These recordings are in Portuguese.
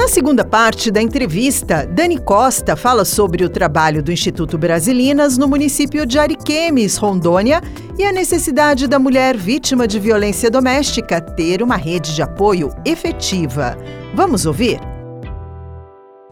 Na segunda parte da entrevista, Dani Costa fala sobre o trabalho do Instituto Brasilinas no município de Ariquemes, Rondônia, e a necessidade da mulher vítima de violência doméstica ter uma rede de apoio efetiva. Vamos ouvir?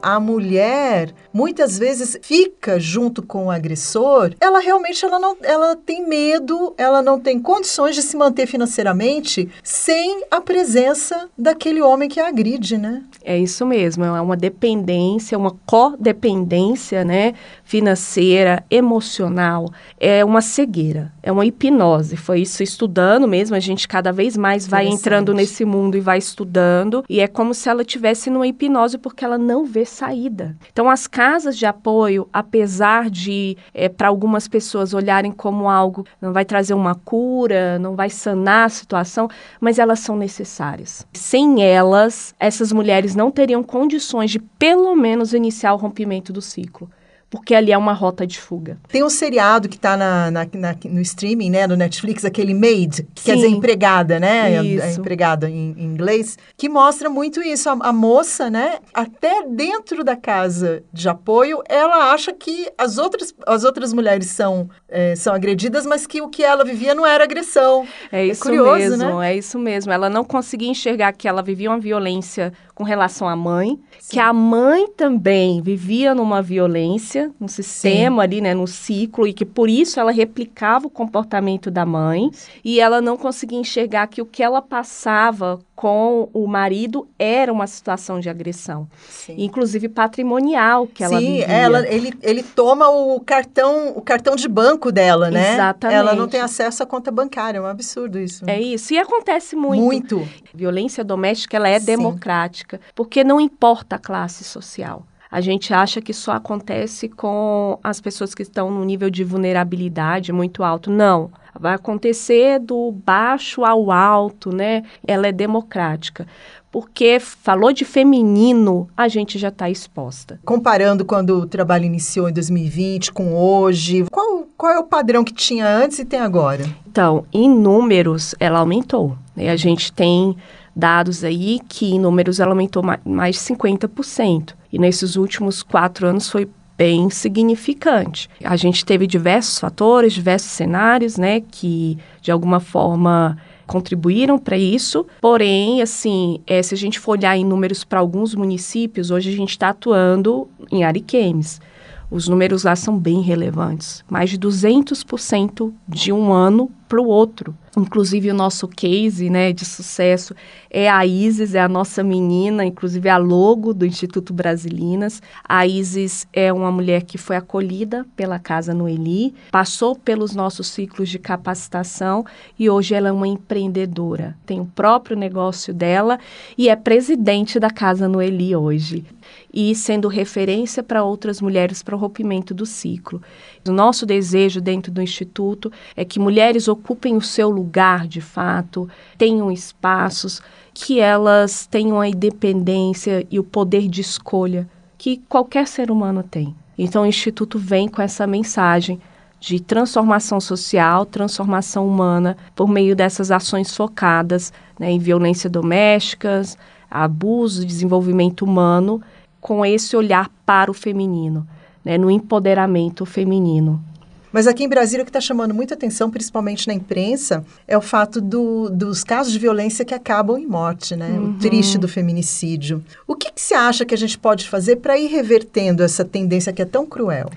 A mulher muitas vezes fica junto com o agressor, ela realmente ela não, ela tem medo, ela não tem condições de se manter financeiramente sem a presença daquele homem que a agride, né? É isso mesmo, é uma dependência, uma codependência, né, financeira, emocional, é uma cegueira, é uma hipnose. Foi isso estudando mesmo, a gente cada vez mais vai entrando nesse mundo e vai estudando, e é como se ela tivesse numa hipnose porque ela não vê saída. Então, as casas de apoio, apesar de, é, para algumas pessoas, olharem como algo não vai trazer uma cura, não vai sanar a situação, mas elas são necessárias. Sem elas, essas mulheres não teriam condições de, pelo menos, iniciar o rompimento do ciclo porque ali é uma rota de fuga. Tem um seriado que está na, na, na, no streaming, né, no Netflix, aquele Maid, que Sim. quer dizer empregada, né? Isso. É, é empregada em, em, inglês, que mostra muito isso. A, a, moça, né, até dentro da casa de apoio, ela acha que as outras, as outras mulheres são, é, são agredidas, mas que o que ela vivia não era agressão. É, é isso é curioso, mesmo, né? é isso mesmo. Ela não conseguia enxergar que ela vivia uma violência com relação à mãe, Sim. que a mãe também vivia numa violência, no sistema Sim. ali, né, no ciclo, e que por isso ela replicava o comportamento da mãe, e ela não conseguia enxergar que o que ela passava com o marido era uma situação de agressão, Sim. inclusive patrimonial que ela Sim, vivia. ela ele, ele toma o cartão o cartão de banco dela, né? Exatamente. Ela não tem acesso à conta bancária, é um absurdo isso. É isso e acontece muito. Muito. Violência doméstica ela é Sim. Porque não importa a classe social. A gente acha que só acontece com as pessoas que estão no nível de vulnerabilidade muito alto. Não vai acontecer do baixo ao alto, né? Ela é democrática. Porque falou de feminino, a gente já está exposta. Comparando quando o trabalho iniciou em 2020 com hoje, qual, qual é o padrão que tinha antes e tem agora? Então, em números, ela aumentou. Né? A gente tem dados aí que em números ela aumentou mais de 50%. E nesses últimos quatro anos foi bem significante. A gente teve diversos fatores, diversos cenários, né, que de alguma forma contribuíram para isso. Porém, assim, é, se a gente for olhar em números para alguns municípios, hoje a gente está atuando em Ariquemes. Os números lá são bem relevantes, mais de 200% de um ano para o outro. Inclusive, o nosso case né, de sucesso é a Isis, é a nossa menina, inclusive a logo do Instituto Brasilinas. A Isis é uma mulher que foi acolhida pela Casa Noeli, passou pelos nossos ciclos de capacitação e hoje ela é uma empreendedora. Tem o próprio negócio dela e é presidente da Casa Noeli hoje e sendo referência para outras mulheres para o rompimento do ciclo. O nosso desejo dentro do Instituto é que mulheres ocupem o seu lugar de fato, tenham espaços, que elas tenham a independência e o poder de escolha que qualquer ser humano tem. Então, o Instituto vem com essa mensagem de transformação social, transformação humana, por meio dessas ações focadas né, em violência doméstica, abuso, desenvolvimento humano com esse olhar para o feminino, né, no empoderamento feminino. Mas aqui em Brasília o que está chamando muita atenção, principalmente na imprensa, é o fato do, dos casos de violência que acabam em morte, né? Uhum. O triste do feminicídio. O que, que você acha que a gente pode fazer para ir revertendo essa tendência que é tão cruel?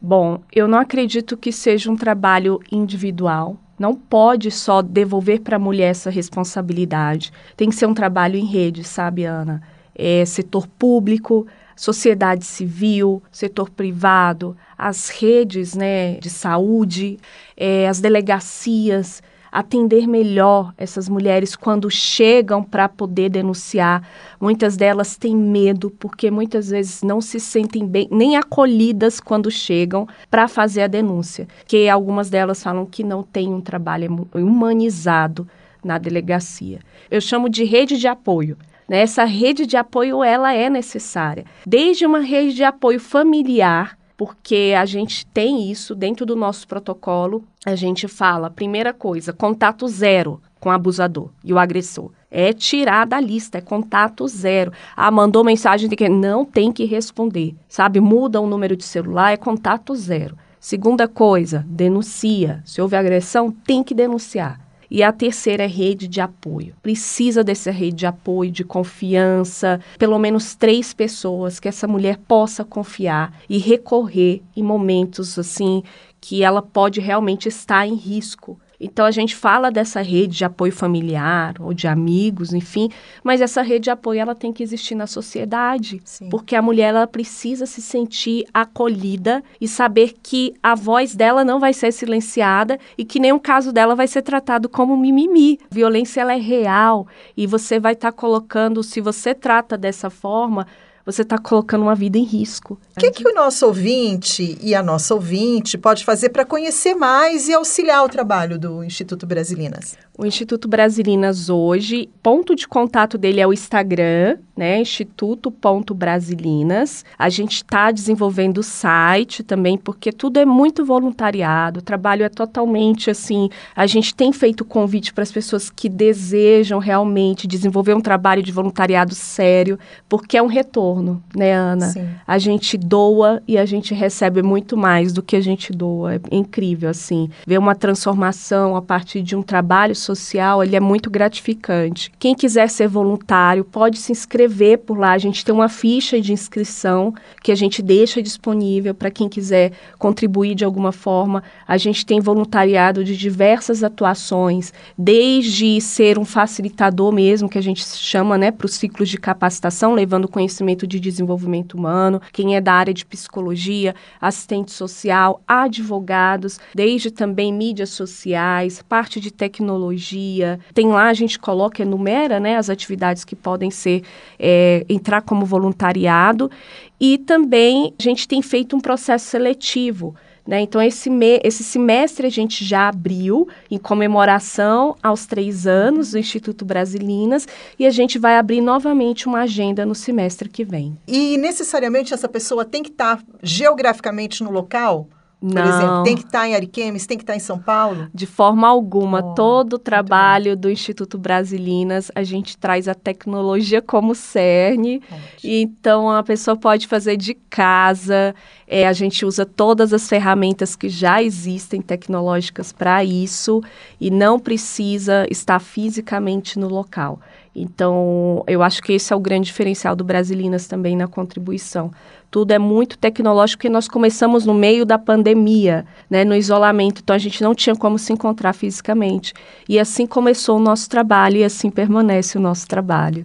Bom, eu não acredito que seja um trabalho individual. Não pode só devolver para a mulher essa responsabilidade. Tem que ser um trabalho em rede, sabe, Ana? é, setor público, sociedade civil, setor privado, as redes né, de saúde, é, as delegacias, atender melhor essas mulheres quando chegam para poder denunciar. Muitas delas têm medo porque muitas vezes não se sentem bem, nem acolhidas quando chegam para fazer a denúncia. Que algumas delas falam que não tem um trabalho humanizado na delegacia. Eu chamo de rede de apoio Né? Essa rede de apoio ela é necessária, desde uma rede de apoio familiar porque a gente tem isso dentro do nosso protocolo. A gente fala, primeira coisa, contato zero com o abusador e o agressor. É tirar da lista, é contato zero. Ah, mandou mensagem de que não tem que responder, sabe? Muda o número de celular, é contato zero. Segunda coisa, denuncia. Se houve agressão, tem que denunciar. E a terceira é rede de apoio. Precisa dessa rede de apoio, de confiança, pelo menos três pessoas que essa mulher possa confiar e recorrer em momentos assim que ela pode realmente estar em risco então a gente fala dessa rede de apoio familiar ou de amigos, enfim, mas essa rede de apoio ela tem que existir na sociedade, Sim. porque a mulher ela precisa se sentir acolhida e saber que a voz dela não vai ser silenciada e que nenhum caso dela vai ser tratado como mimimi. A violência ela é real e você vai estar tá colocando, se você trata dessa forma, você está colocando uma vida em risco. O que, que o nosso ouvinte e a nossa ouvinte pode fazer para conhecer mais e auxiliar o trabalho do Instituto Brasilinas? O Instituto Brasilinas hoje, ponto de contato dele é o Instagram, né? Instituto.brasilinas. A gente está desenvolvendo o site também, porque tudo é muito voluntariado, o trabalho é totalmente assim. A gente tem feito convite para as pessoas que desejam realmente desenvolver um trabalho de voluntariado sério, porque é um retorno, né, Ana? Sim. A gente doa e a gente recebe muito mais do que a gente doa. É incrível, assim. Ver uma transformação a partir de um trabalho social, ele é muito gratificante. Quem quiser ser voluntário pode se inscrever por lá. A gente tem uma ficha de inscrição que a gente deixa disponível para quem quiser contribuir de alguma forma. A gente tem voluntariado de diversas atuações, desde ser um facilitador mesmo, que a gente chama, né, para os ciclos de capacitação, levando conhecimento de desenvolvimento humano. Quem é da área de psicologia, assistente social, advogados, desde também mídias sociais, parte de tecnologia. Tem lá, a gente coloca, enumera né, as atividades que podem ser, é, entrar como voluntariado. E também a gente tem feito um processo seletivo. Né? Então, esse, esse semestre a gente já abriu em comemoração aos três anos do Instituto Brasilinas e a gente vai abrir novamente uma agenda no semestre que vem. E necessariamente essa pessoa tem que estar geograficamente no local? Por Não. exemplo, tem que estar tá em Ariquemes, tem que estar tá em São Paulo? De forma alguma. Oh, Todo o trabalho do Instituto Brasilinas, a gente traz a tecnologia como cerne. Então, a pessoa pode fazer de casa. É, a gente usa todas as ferramentas que já existem tecnológicas para isso e não precisa estar fisicamente no local. Então, eu acho que esse é o grande diferencial do Brasilinas também na contribuição. Tudo é muito tecnológico porque nós começamos no meio da pandemia, né, no isolamento, então a gente não tinha como se encontrar fisicamente. E assim começou o nosso trabalho e assim permanece o nosso trabalho.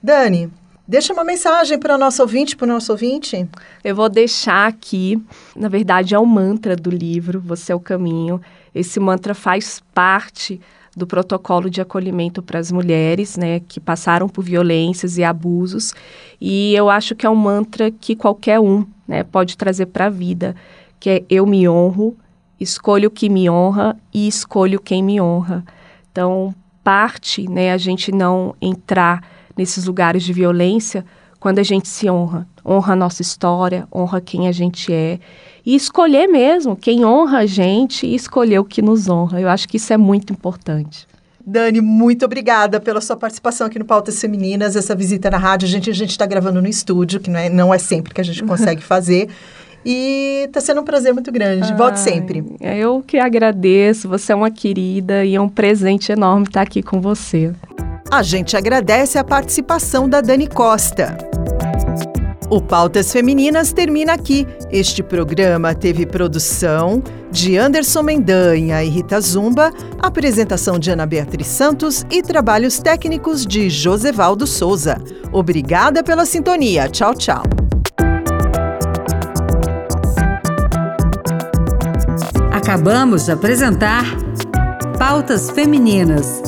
Dani, Deixa uma mensagem para o nosso ouvinte, para o nosso ouvinte. Eu vou deixar aqui, na verdade, é o mantra do livro, Você é o Caminho. Esse mantra faz parte do protocolo de acolhimento para as mulheres, né, que passaram por violências e abusos. E eu acho que é um mantra que qualquer um, né, pode trazer para a vida, que é eu me honro, escolho o que me honra e escolho quem me honra. Então, parte, né, a gente não entrar nesses lugares de violência quando a gente se honra, honra a nossa história, honra quem a gente é e escolher mesmo quem honra a gente e escolher o que nos honra. Eu acho que isso é muito importante. Dani, muito obrigada pela sua participação aqui no Pautas Femininas, essa visita na rádio. A gente a está gravando no estúdio, que não é, não é sempre que a gente consegue fazer. E está sendo um prazer muito grande. Volte sempre. Eu que agradeço. Você é uma querida e é um presente enorme estar aqui com você. A gente agradece a participação da Dani Costa. O Pautas Femininas termina aqui. Este programa teve produção de Anderson Mendanha e Rita Zumba, apresentação de Ana Beatriz Santos e trabalhos técnicos de Josevaldo Souza. Obrigada pela sintonia. Tchau, tchau. Acabamos de apresentar Pautas Femininas.